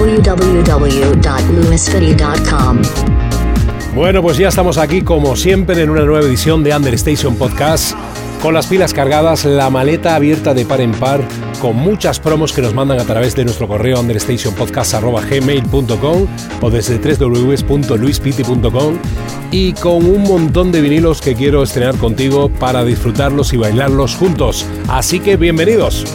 www.lewisfitty.com. Bueno, pues ya estamos aquí como siempre en una nueva edición de Understation Podcast, con las pilas cargadas, la maleta abierta de par en par, con muchas promos que nos mandan a través de nuestro correo understationpodcast.gmail.com o desde www.luispiti.com y con un montón de vinilos que quiero estrenar contigo para disfrutarlos y bailarlos juntos. Así que bienvenidos.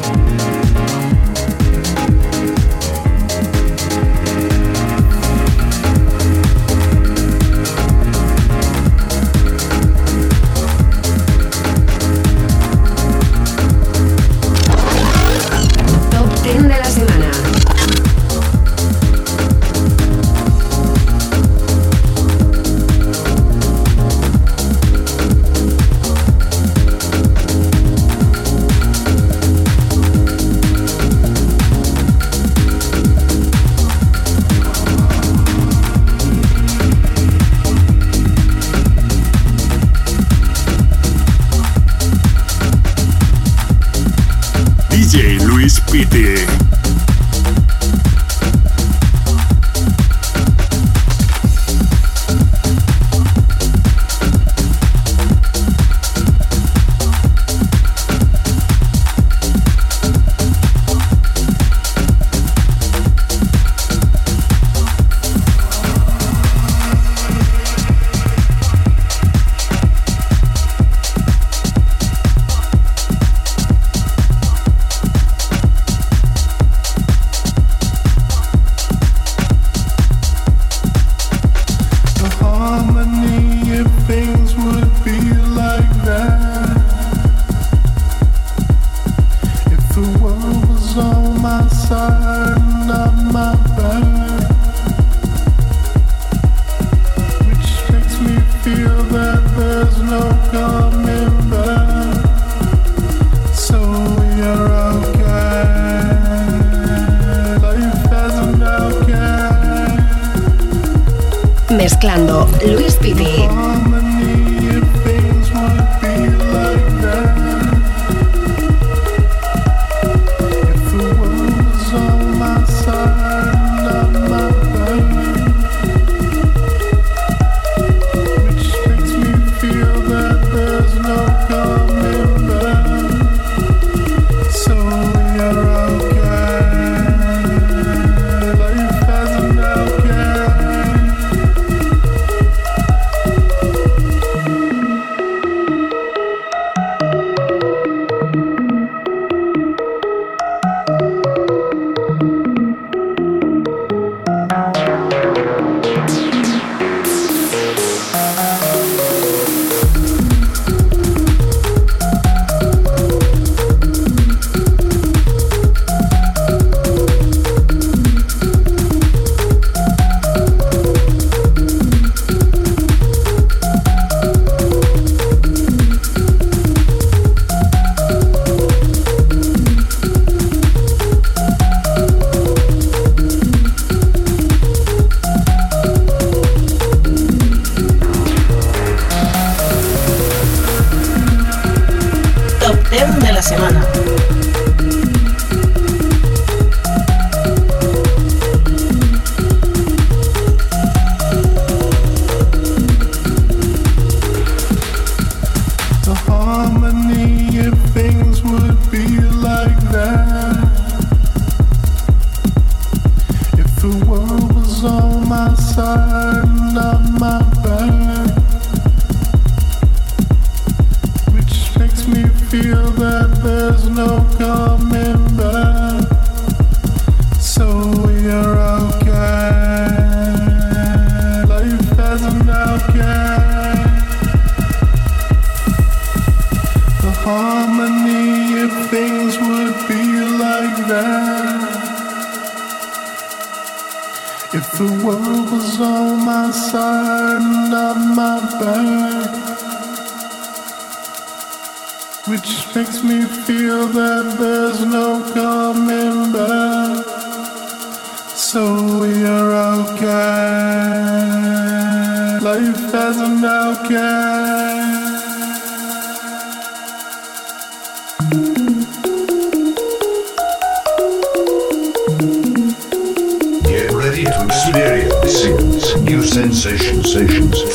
Which makes me feel that there's no coming back. So we are outcast. Life as an outcast. New sensations, sensations,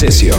Cesio.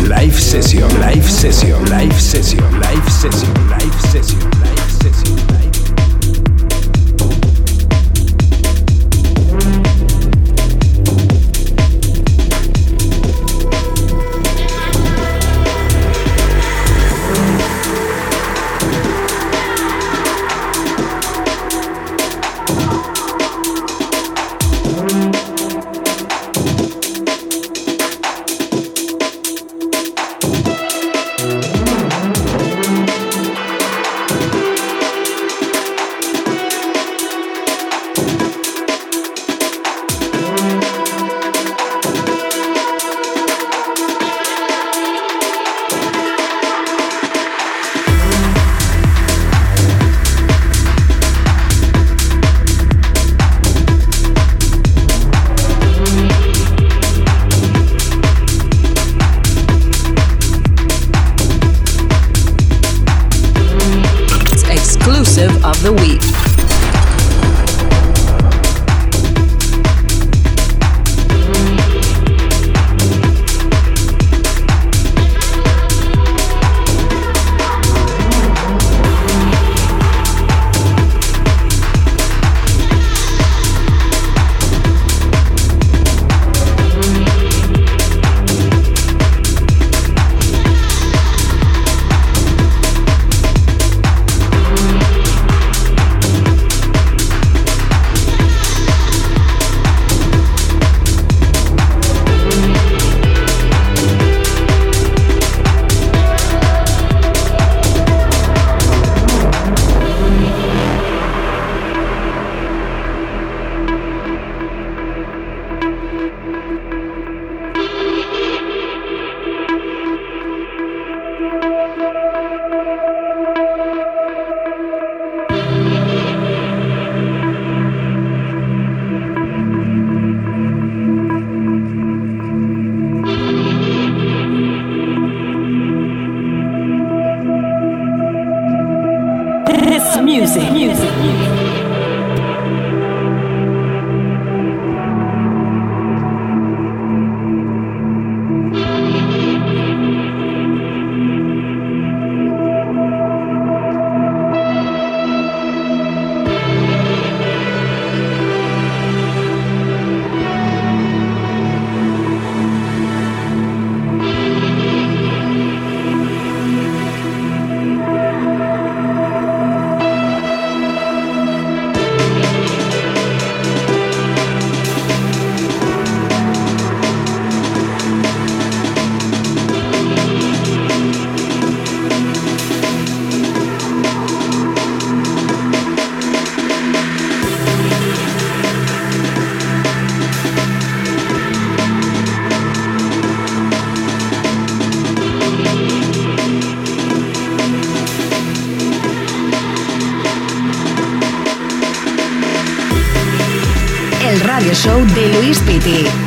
Spiti.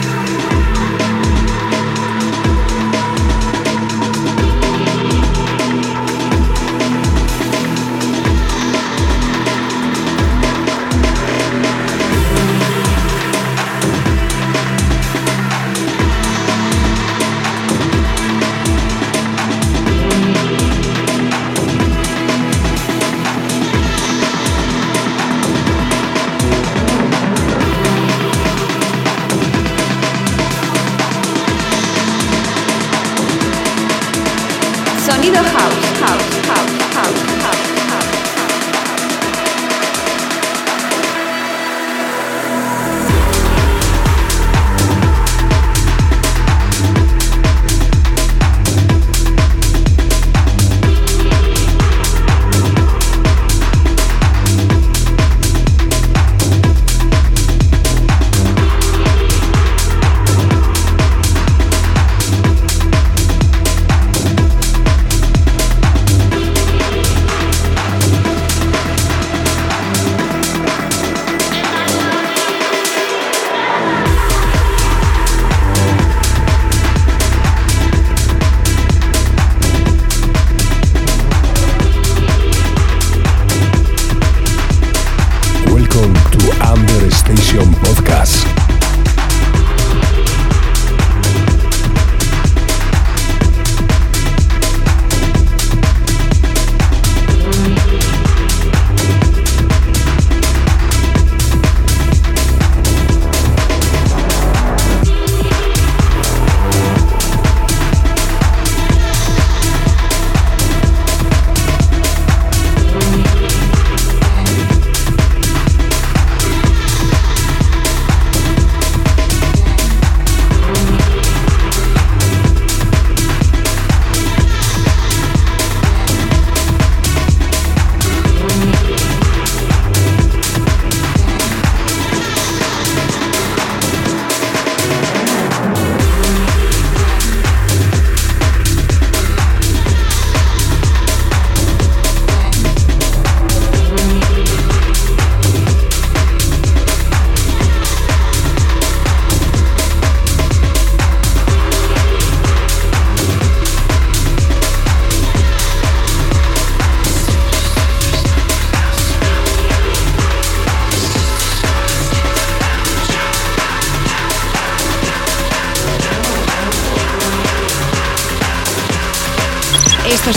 De Luis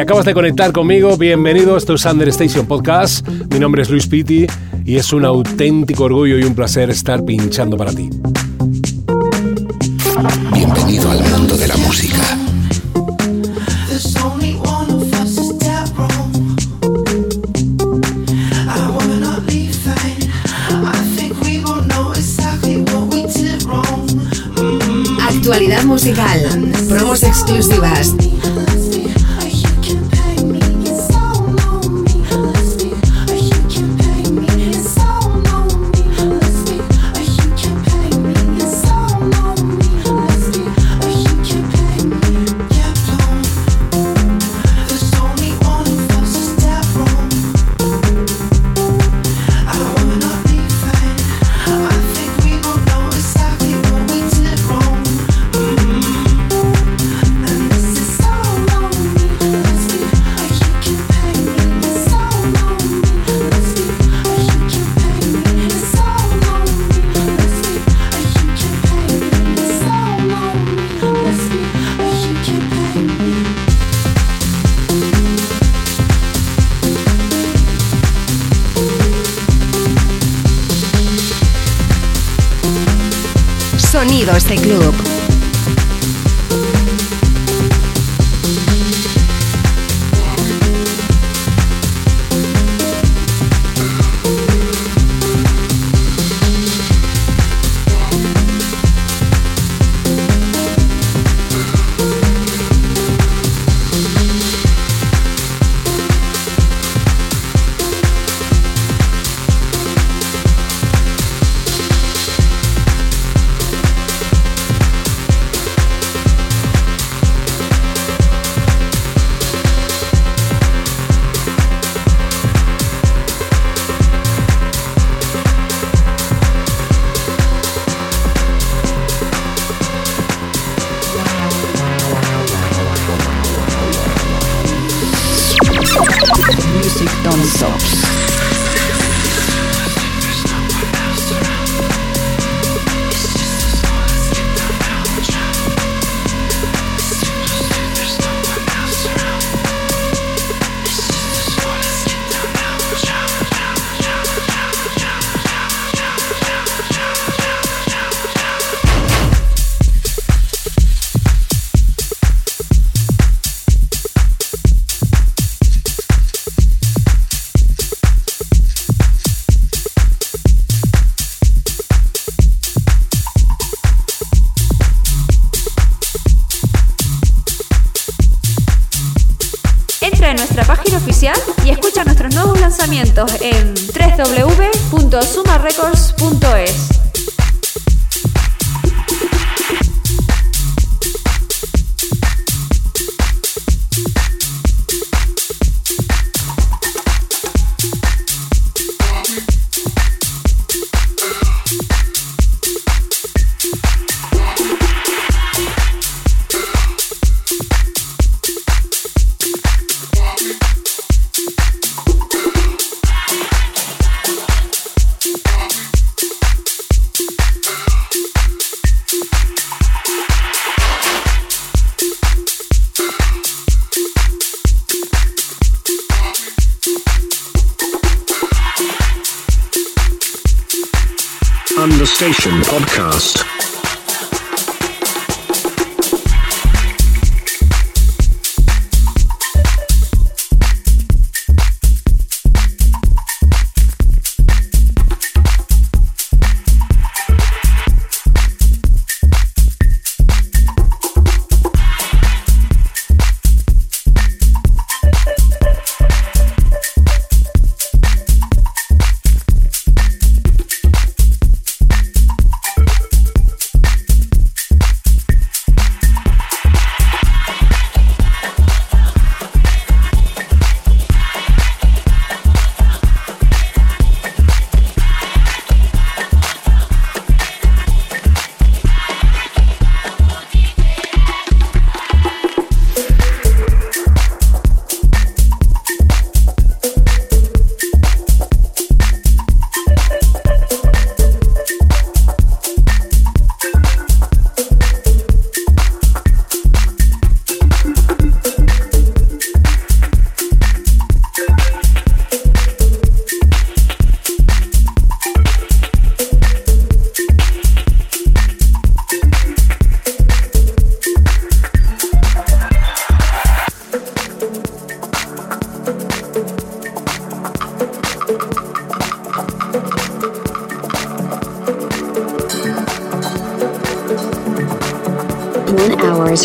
Acabas de conectar conmigo, bienvenido. Esto es Under Station Podcast. Mi nombre es Luis Pitti y es un auténtico orgullo y un placer estar pinchando para ti. Bienvenido al mundo de la música. Actualidad musical, promos exclusivas, Sonidos de Club.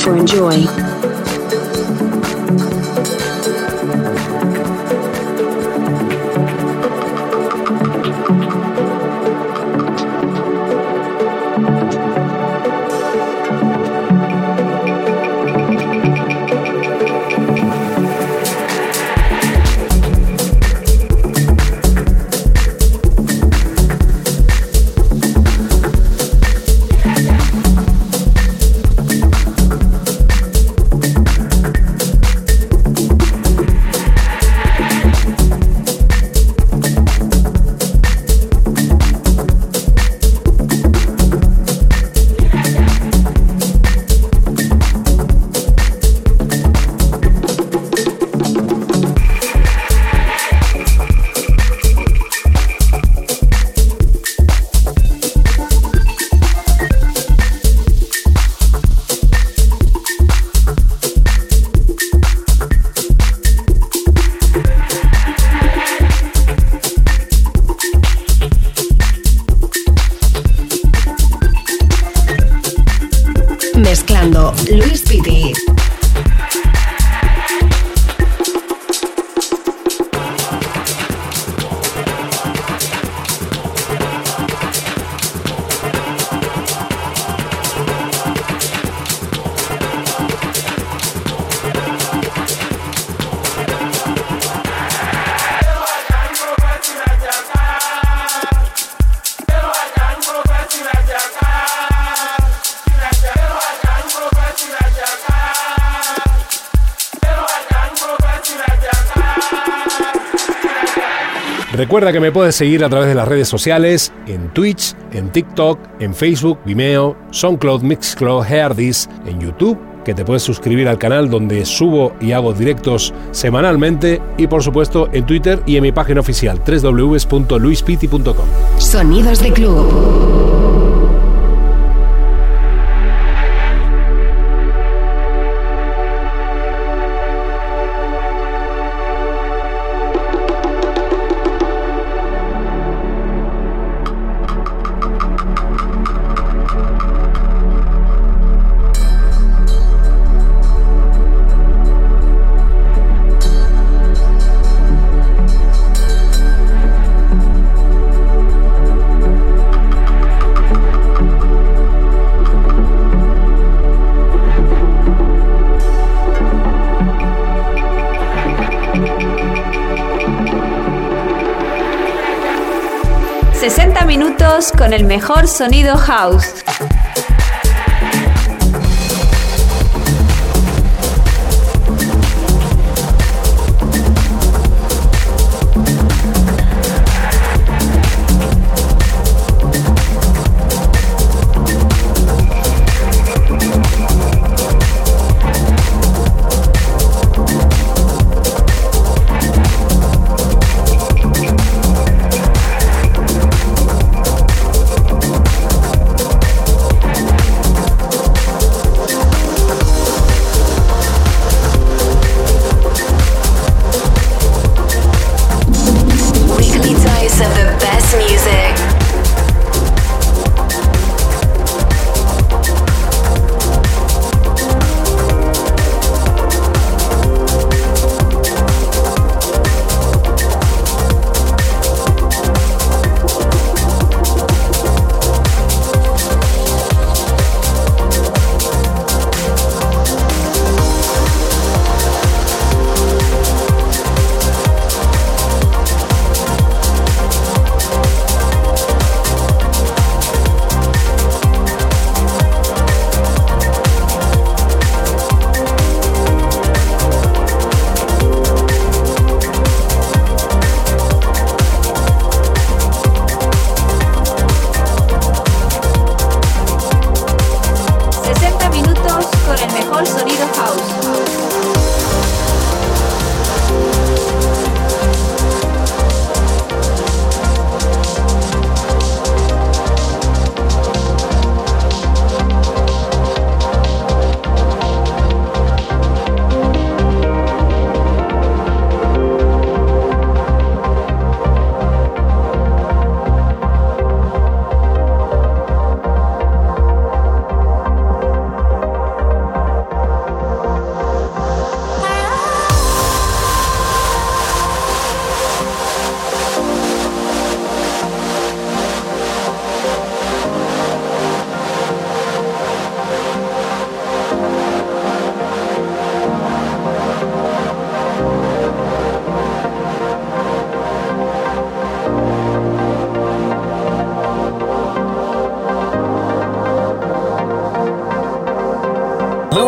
For enjoy. Recuerda que me puedes seguir a través de las redes sociales, en Twitch, en TikTok, en Facebook, Vimeo, SoundCloud, Mixcloud, Heardis, en YouTube, que te puedes suscribir al canal donde subo y hago directos semanalmente y por supuesto en Twitter y en mi página oficial www.luispiti.com. Sonidos de club. El mejor sonido house.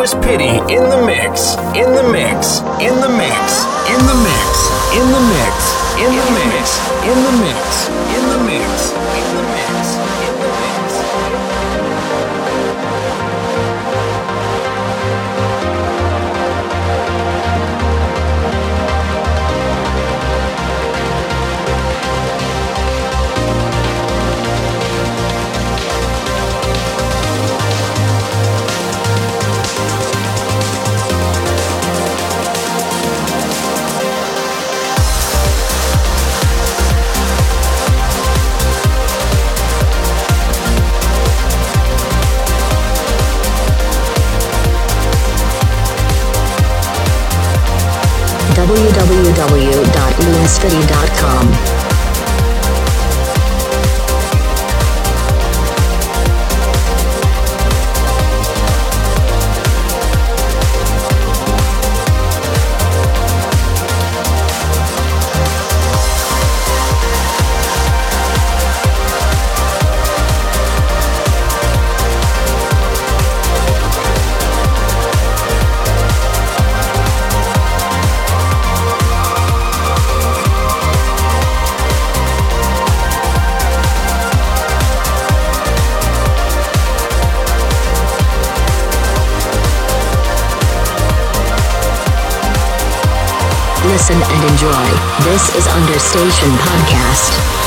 Pity in the mix, in the mix, in the mix, in the mix, in the mix, in the mix, in the mix, in the mix. In the mix. www.lunaspity.com. enjoy. This is Understation Podcast.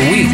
The week.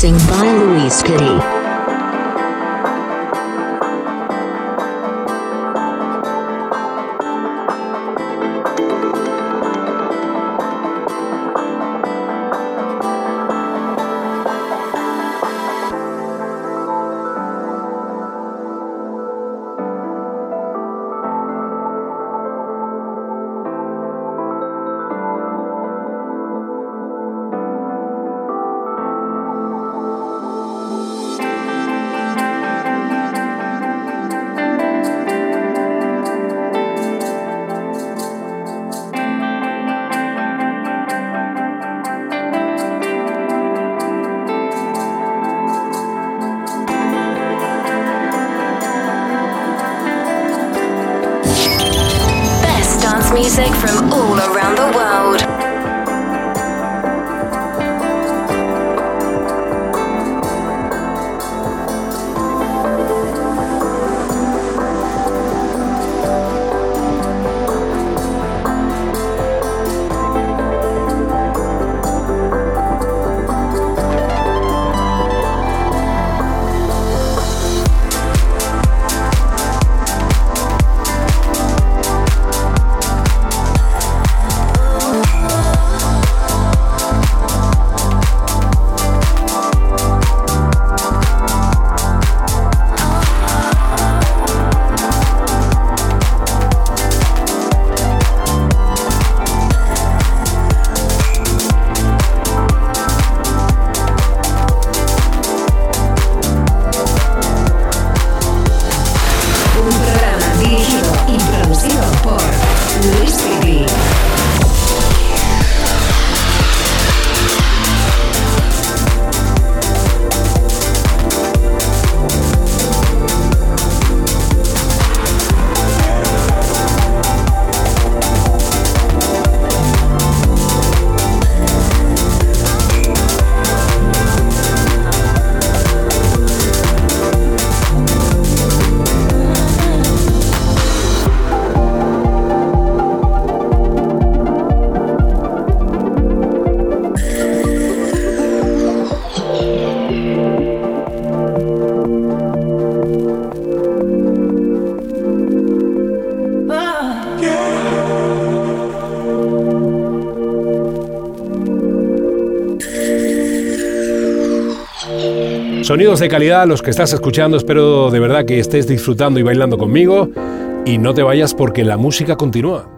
Mixing by Luis Pity. Sonidos de calidad, los que estás escuchando, espero de verdad que estés disfrutando y bailando conmigo y no te vayas porque la música continúa.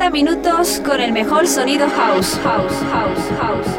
60 minutos con el mejor sonido house, house, house, house.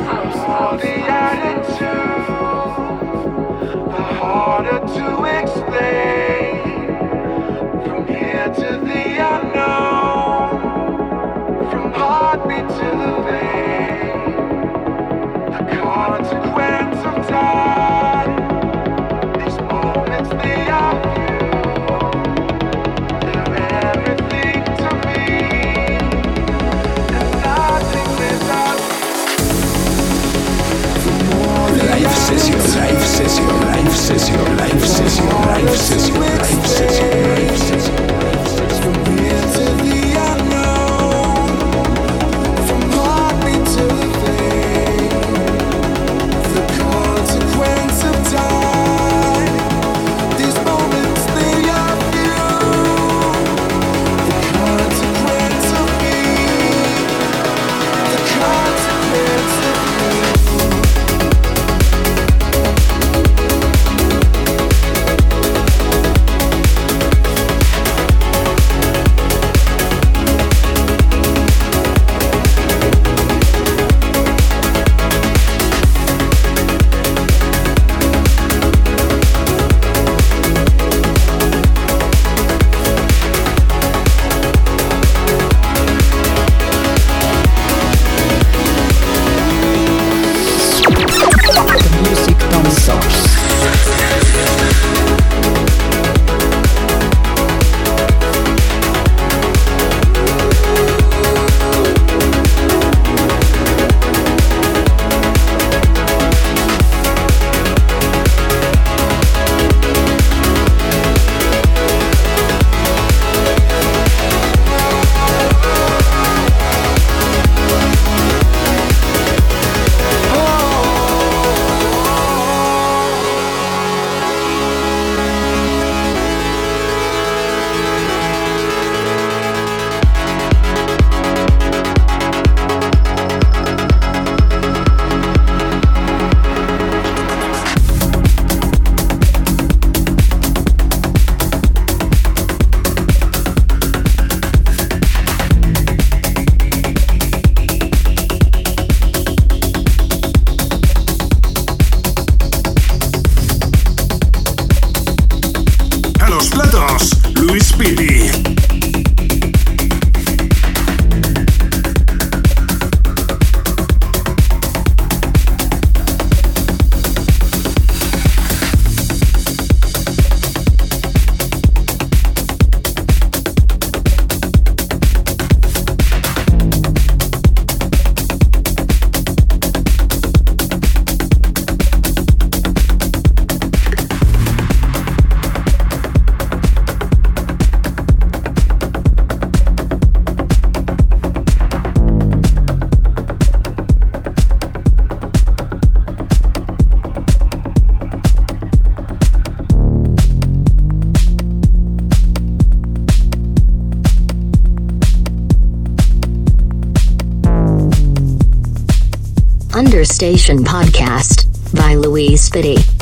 Station Podcast by Louise Spitty.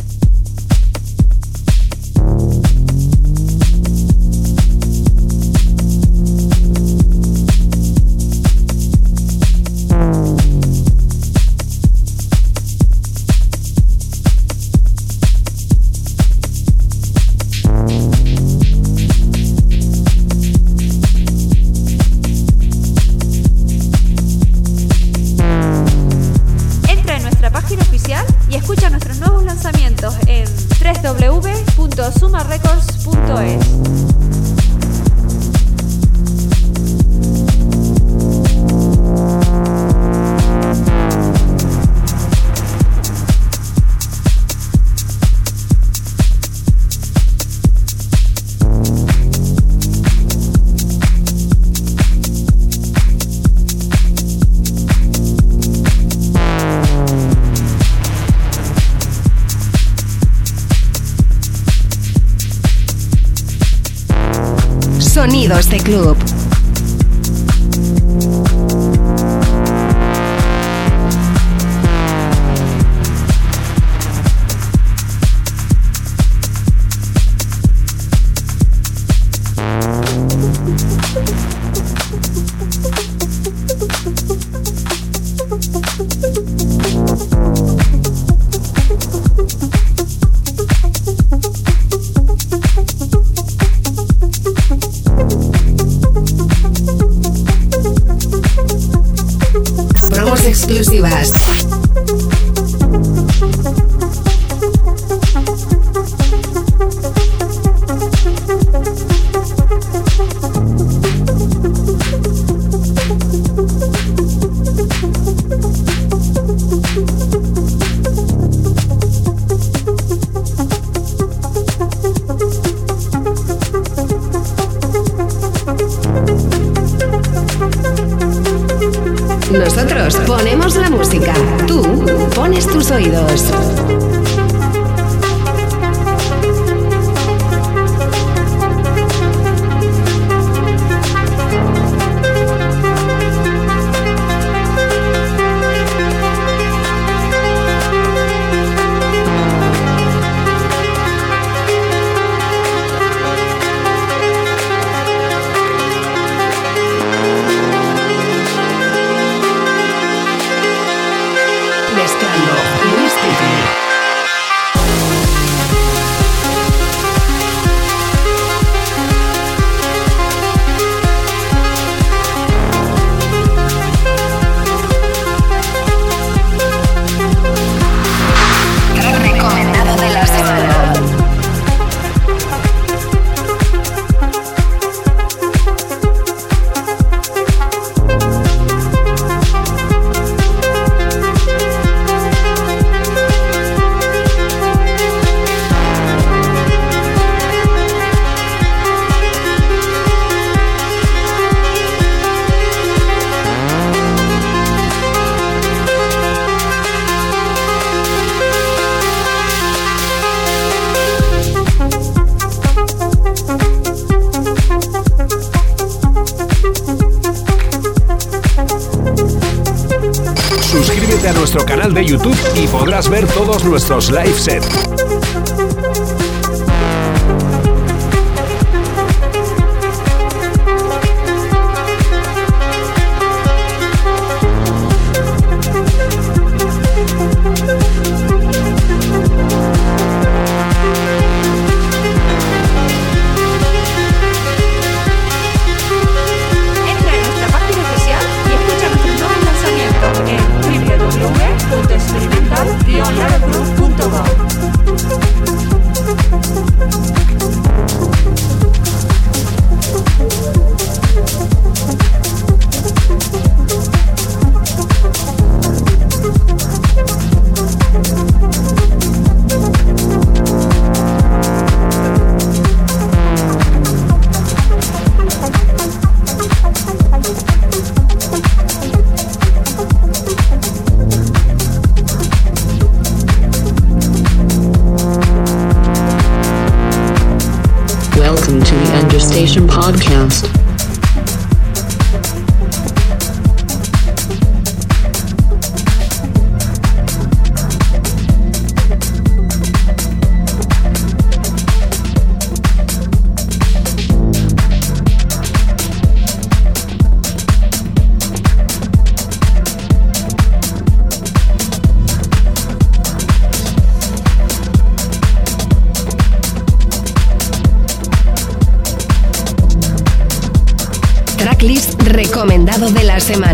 Клаб. podrás ver todos nuestros live sets. Semanas.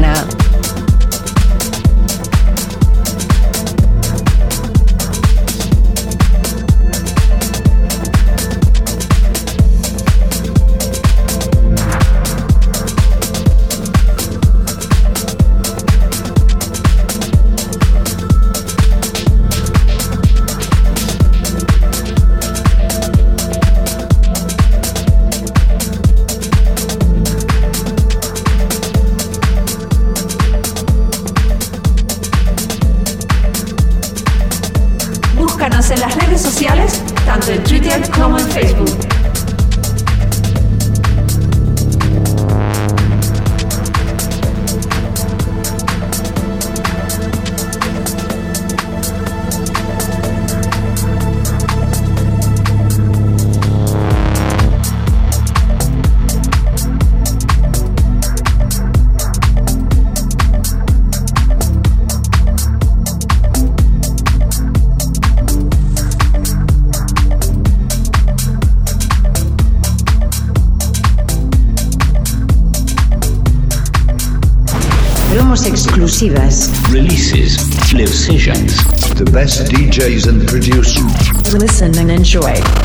DJs and producers. Listen and enjoy.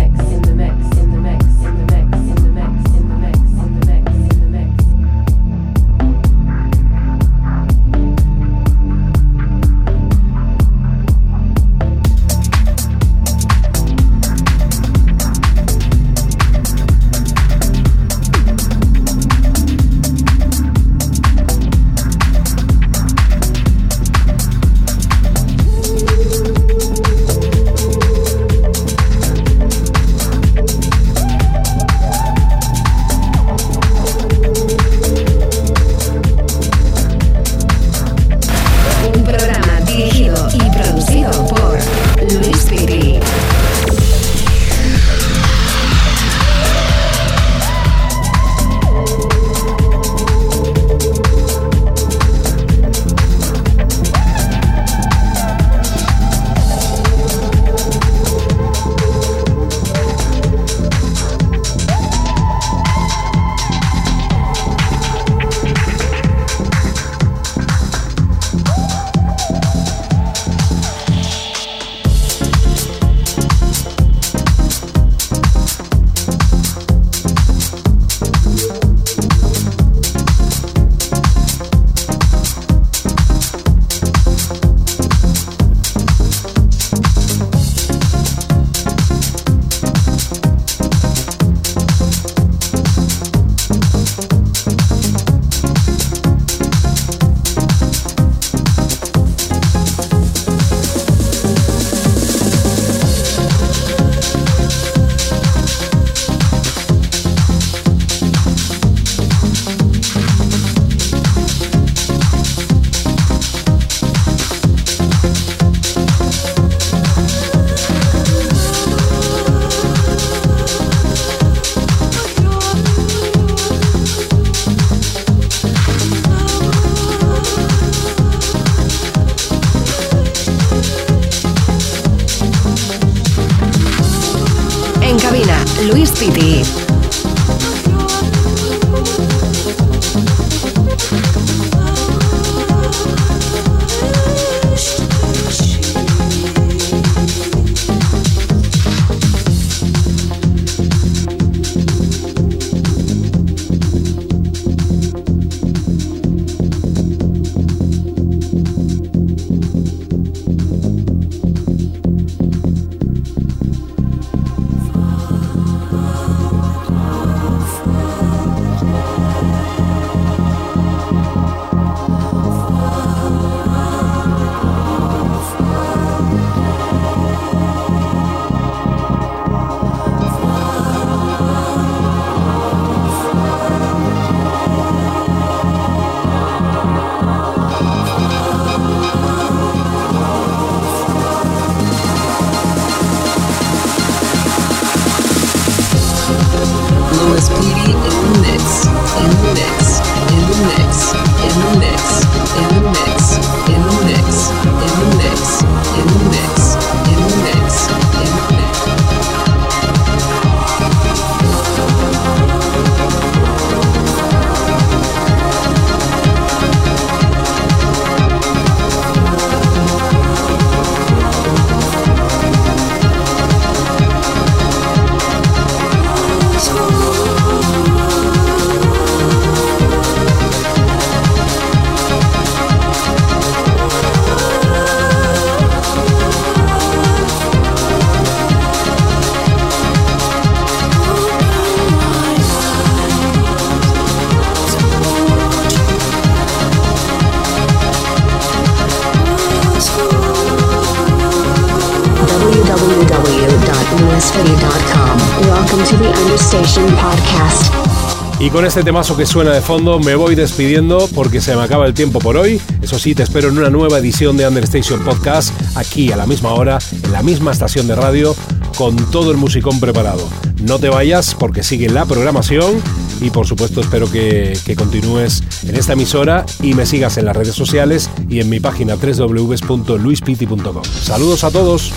Y con este temazo que suena de fondo me voy despidiendo porque se me acaba el tiempo por hoy. Eso sí, te espero en una nueva edición de Understation Podcast, aquí a la misma hora, en la misma estación de radio, con todo el musicón preparado. No te vayas porque sigue la programación y por supuesto espero que, que continúes en esta emisora y me sigas en las redes sociales y en mi página www.luispiti.com. Saludos a todos.